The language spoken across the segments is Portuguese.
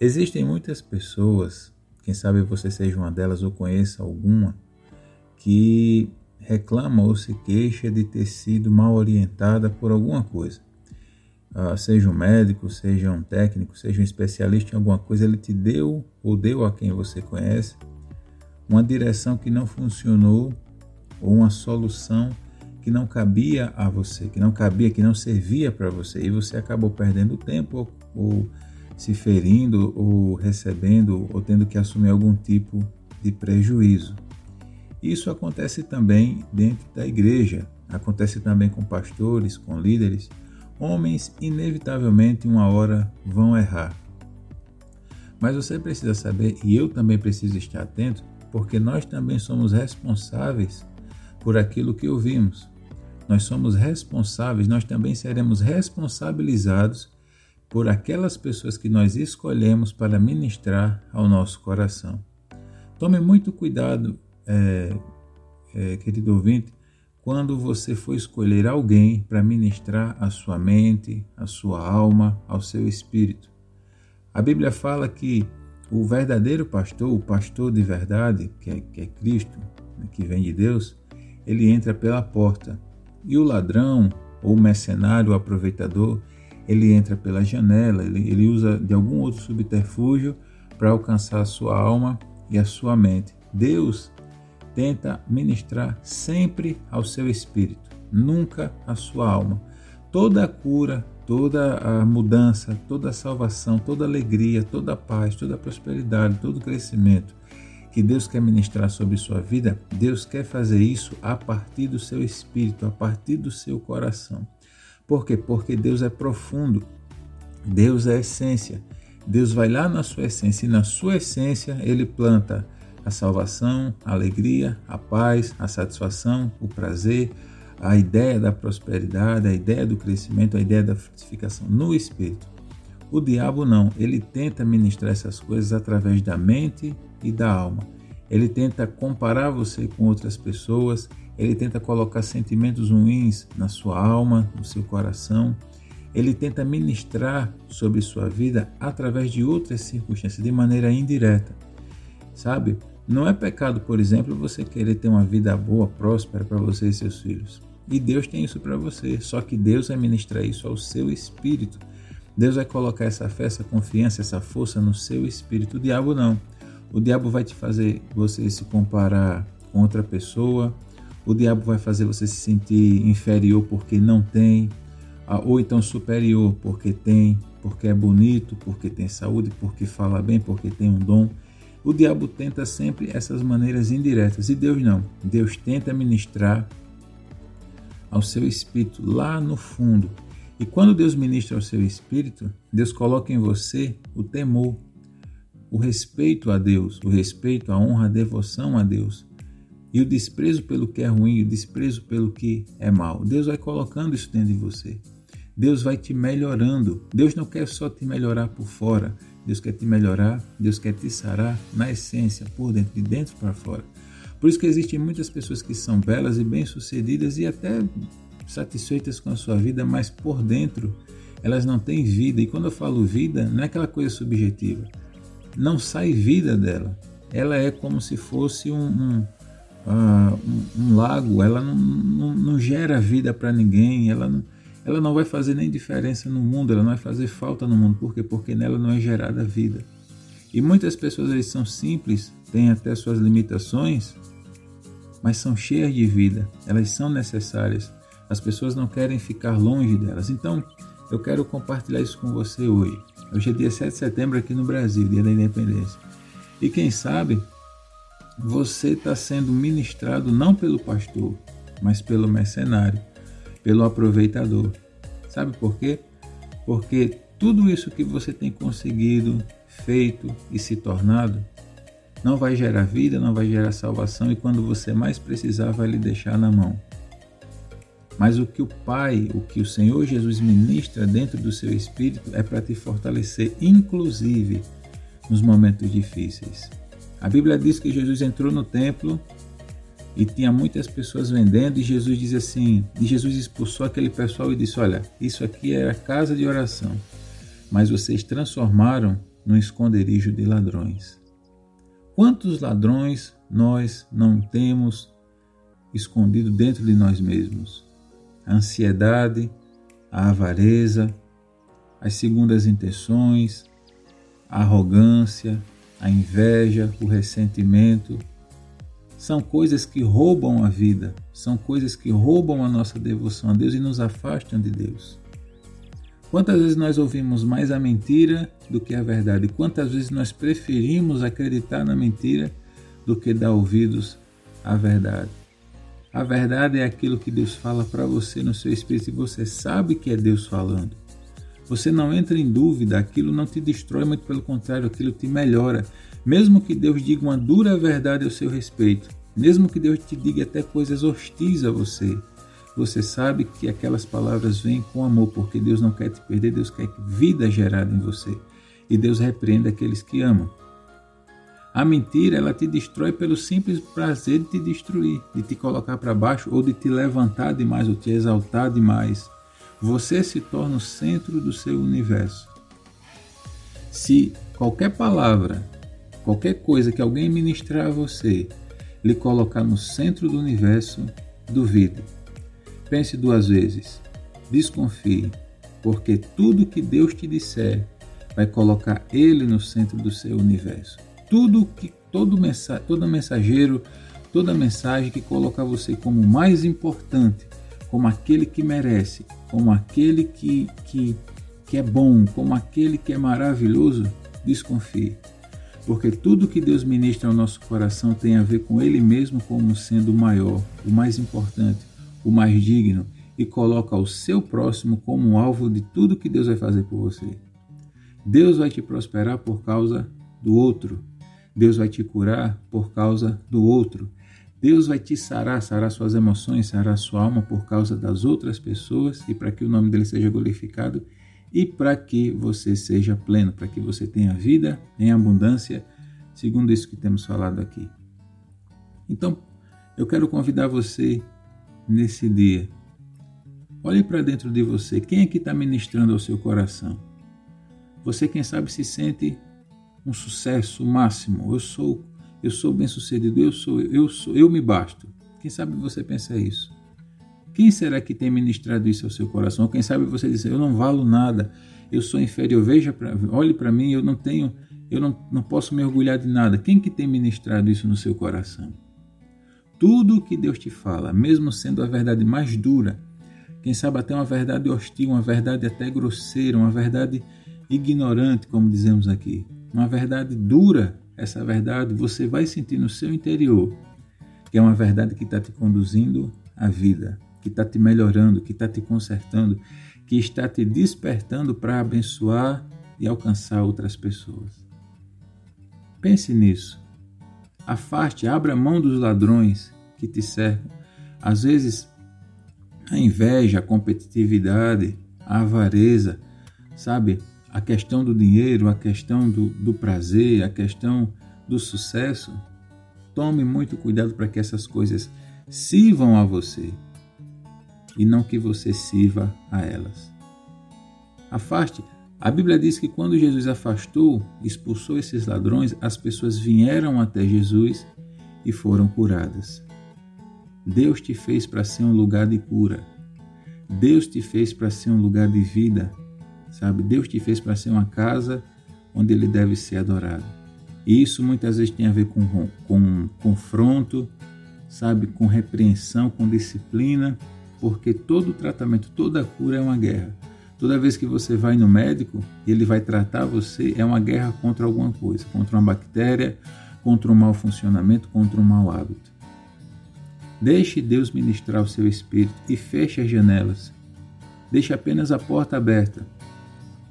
Existem muitas pessoas, quem sabe você seja uma delas ou conheça alguma, que reclama ou se queixa de ter sido mal orientada por alguma coisa. Uh, seja um médico, seja um técnico, seja um especialista em alguma coisa, ele te deu ou deu a quem você conhece uma direção que não funcionou ou uma solução que não cabia a você, que não cabia, que não servia para você e você acabou perdendo tempo ou, ou se ferindo ou recebendo ou tendo que assumir algum tipo de prejuízo. Isso acontece também dentro da igreja, acontece também com pastores, com líderes. Homens, inevitavelmente, uma hora vão errar. Mas você precisa saber, e eu também preciso estar atento, porque nós também somos responsáveis por aquilo que ouvimos. Nós somos responsáveis, nós também seremos responsabilizados por aquelas pessoas que nós escolhemos para ministrar ao nosso coração. Tome muito cuidado, é, é, querido ouvinte, quando você for escolher alguém para ministrar a sua mente, a sua alma, ao seu espírito. A Bíblia fala que o verdadeiro pastor, o pastor de verdade, que é, que é Cristo, né, que vem de Deus, ele entra pela porta. E o ladrão, ou mercenário, o aproveitador, ele entra pela janela, ele, ele usa de algum outro subterfúgio para alcançar a sua alma e a sua mente. Deus tenta ministrar sempre ao seu espírito, nunca à sua alma. Toda a cura, toda a mudança, toda a salvação, toda a alegria, toda a paz, toda a prosperidade, todo o crescimento que Deus quer ministrar sobre sua vida, Deus quer fazer isso a partir do seu espírito, a partir do seu coração. Por quê? Porque Deus é profundo. Deus é essência. Deus vai lá na sua essência e na sua essência ele planta a salvação, a alegria, a paz, a satisfação, o prazer, a ideia da prosperidade, a ideia do crescimento, a ideia da frutificação no espírito. O diabo não, ele tenta ministrar essas coisas através da mente e da alma. Ele tenta comparar você com outras pessoas, ele tenta colocar sentimentos ruins na sua alma, no seu coração. Ele tenta ministrar sobre sua vida através de outras circunstâncias, de maneira indireta. Sabe? Não é pecado, por exemplo, você querer ter uma vida boa, próspera para você e seus filhos. E Deus tem isso para você, só que Deus vai ministrar isso ao seu espírito. Deus vai colocar essa fé, essa confiança, essa força no seu espírito. O diabo não. O diabo vai te fazer você se comparar com outra pessoa, o diabo vai fazer você se sentir inferior porque não tem, ou então superior porque tem, porque é bonito, porque tem saúde, porque fala bem, porque tem um dom. O diabo tenta sempre essas maneiras indiretas e Deus não. Deus tenta ministrar ao seu espírito lá no fundo. E quando Deus ministra ao seu espírito, Deus coloca em você o temor, o respeito a Deus, o respeito, a honra, a devoção a Deus e o desprezo pelo que é ruim, o desprezo pelo que é mal. Deus vai colocando isso dentro de você. Deus vai te melhorando. Deus não quer só te melhorar por fora. Deus quer te melhorar, Deus quer te sarar na essência, por dentro, de dentro para fora. Por isso que existem muitas pessoas que são belas e bem-sucedidas e até satisfeitas com a sua vida, mas por dentro elas não têm vida. E quando eu falo vida, não é aquela coisa subjetiva. Não sai vida dela. Ela é como se fosse um, um uh, um, lago, ela não, não, não gera vida para ninguém, ela não, ela não vai fazer nem diferença no mundo, ela não vai fazer falta no mundo. Por quê? Porque nela não é gerada vida. E muitas pessoas eles são simples, têm até suas limitações, mas são cheias de vida, elas são necessárias. As pessoas não querem ficar longe delas. Então, eu quero compartilhar isso com você hoje. Hoje é dia 7 de setembro aqui no Brasil, dia da independência. E quem sabe você está sendo ministrado não pelo pastor, mas pelo mercenário, pelo aproveitador. Sabe por quê? Porque tudo isso que você tem conseguido, feito e se tornado não vai gerar vida, não vai gerar salvação e quando você mais precisar vai lhe deixar na mão. Mas o que o Pai, o que o Senhor Jesus ministra dentro do seu espírito é para te fortalecer, inclusive nos momentos difíceis. A Bíblia diz que Jesus entrou no templo e tinha muitas pessoas vendendo, e Jesus diz assim: e Jesus expulsou aquele pessoal e disse: Olha, isso aqui era casa de oração, mas vocês transformaram no esconderijo de ladrões. Quantos ladrões nós não temos escondido dentro de nós mesmos? A ansiedade, a avareza, as segundas intenções, a arrogância, a inveja, o ressentimento. São coisas que roubam a vida, são coisas que roubam a nossa devoção a Deus e nos afastam de Deus. Quantas vezes nós ouvimos mais a mentira do que a verdade? Quantas vezes nós preferimos acreditar na mentira do que dar ouvidos à verdade? A verdade é aquilo que Deus fala para você no seu espírito e você sabe que é Deus falando. Você não entra em dúvida, aquilo não te destrói, muito pelo contrário, aquilo te melhora. Mesmo que Deus diga uma dura verdade ao seu respeito, mesmo que Deus te diga até coisas hostis a você, você sabe que aquelas palavras vêm com amor, porque Deus não quer te perder, Deus quer vida gerada em você. E Deus repreende aqueles que amam. A mentira, ela te destrói pelo simples prazer de te destruir, de te colocar para baixo ou de te levantar demais ou te exaltar demais você se torna o centro do seu universo. Se qualquer palavra, qualquer coisa que alguém ministrar a você, lhe colocar no centro do universo, duvide. Pense duas vezes. Desconfie, porque tudo que Deus te disser vai colocar ele no centro do seu universo. Tudo que todo, mensa, todo mensageiro, toda mensagem que colocar você como mais importante, como aquele que merece, como aquele que, que, que é bom, como aquele que é maravilhoso, desconfie. Porque tudo que Deus ministra ao nosso coração tem a ver com Ele mesmo como sendo o maior, o mais importante, o mais digno e coloca o seu próximo como um alvo de tudo que Deus vai fazer por você. Deus vai te prosperar por causa do outro. Deus vai te curar por causa do outro. Deus vai te sarar, sarar suas emoções, sarar sua alma por causa das outras pessoas e para que o nome dele seja glorificado e para que você seja pleno, para que você tenha vida em abundância, segundo isso que temos falado aqui. Então, eu quero convidar você nesse dia. Olhe para dentro de você. Quem é que está ministrando ao seu coração? Você, quem sabe, se sente um sucesso máximo. Eu sou eu sou bem-sucedido, eu sou, eu sou, eu me basto. Quem sabe você pensa isso? Quem será que tem ministrado isso ao seu coração? Quem sabe você diz, eu não valo nada, eu sou inferior, veja, pra, olhe para mim, eu não tenho, eu não, não posso me orgulhar de nada. Quem que tem ministrado isso no seu coração? Tudo o que Deus te fala, mesmo sendo a verdade mais dura, quem sabe até uma verdade hostil, uma verdade até grosseira, uma verdade ignorante, como dizemos aqui, uma verdade dura, essa verdade você vai sentir no seu interior, que é uma verdade que está te conduzindo à vida, que está te melhorando, que está te consertando, que está te despertando para abençoar e alcançar outras pessoas. Pense nisso. Afaste, abra mão dos ladrões que te cercam. Às vezes, a inveja, a competitividade, a avareza, sabe? A questão do dinheiro, a questão do, do prazer, a questão do sucesso, tome muito cuidado para que essas coisas sirvam a você e não que você sirva a elas. Afaste. A Bíblia diz que quando Jesus afastou, expulsou esses ladrões, as pessoas vieram até Jesus e foram curadas. Deus te fez para ser um lugar de cura. Deus te fez para ser um lugar de vida sabe? Deus te fez para ser uma casa onde ele deve ser adorado. E isso muitas vezes tem a ver com, com confronto, sabe? Com repreensão, com disciplina, porque todo tratamento, toda cura é uma guerra. Toda vez que você vai no médico e ele vai tratar você, é uma guerra contra alguma coisa, contra uma bactéria, contra um mau funcionamento, contra um mau hábito. Deixe Deus ministrar o seu espírito e feche as janelas. Deixe apenas a porta aberta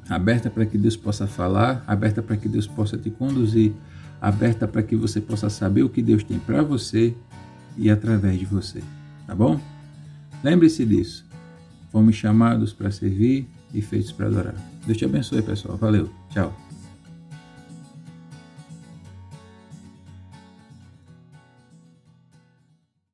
aberta para que Deus possa falar, aberta para que Deus possa te conduzir, aberta para que você possa saber o que Deus tem para você e através de você, tá bom? Lembre-se disso. Fomos chamados para servir e feitos para adorar. Deus te abençoe, pessoal. Valeu. Tchau.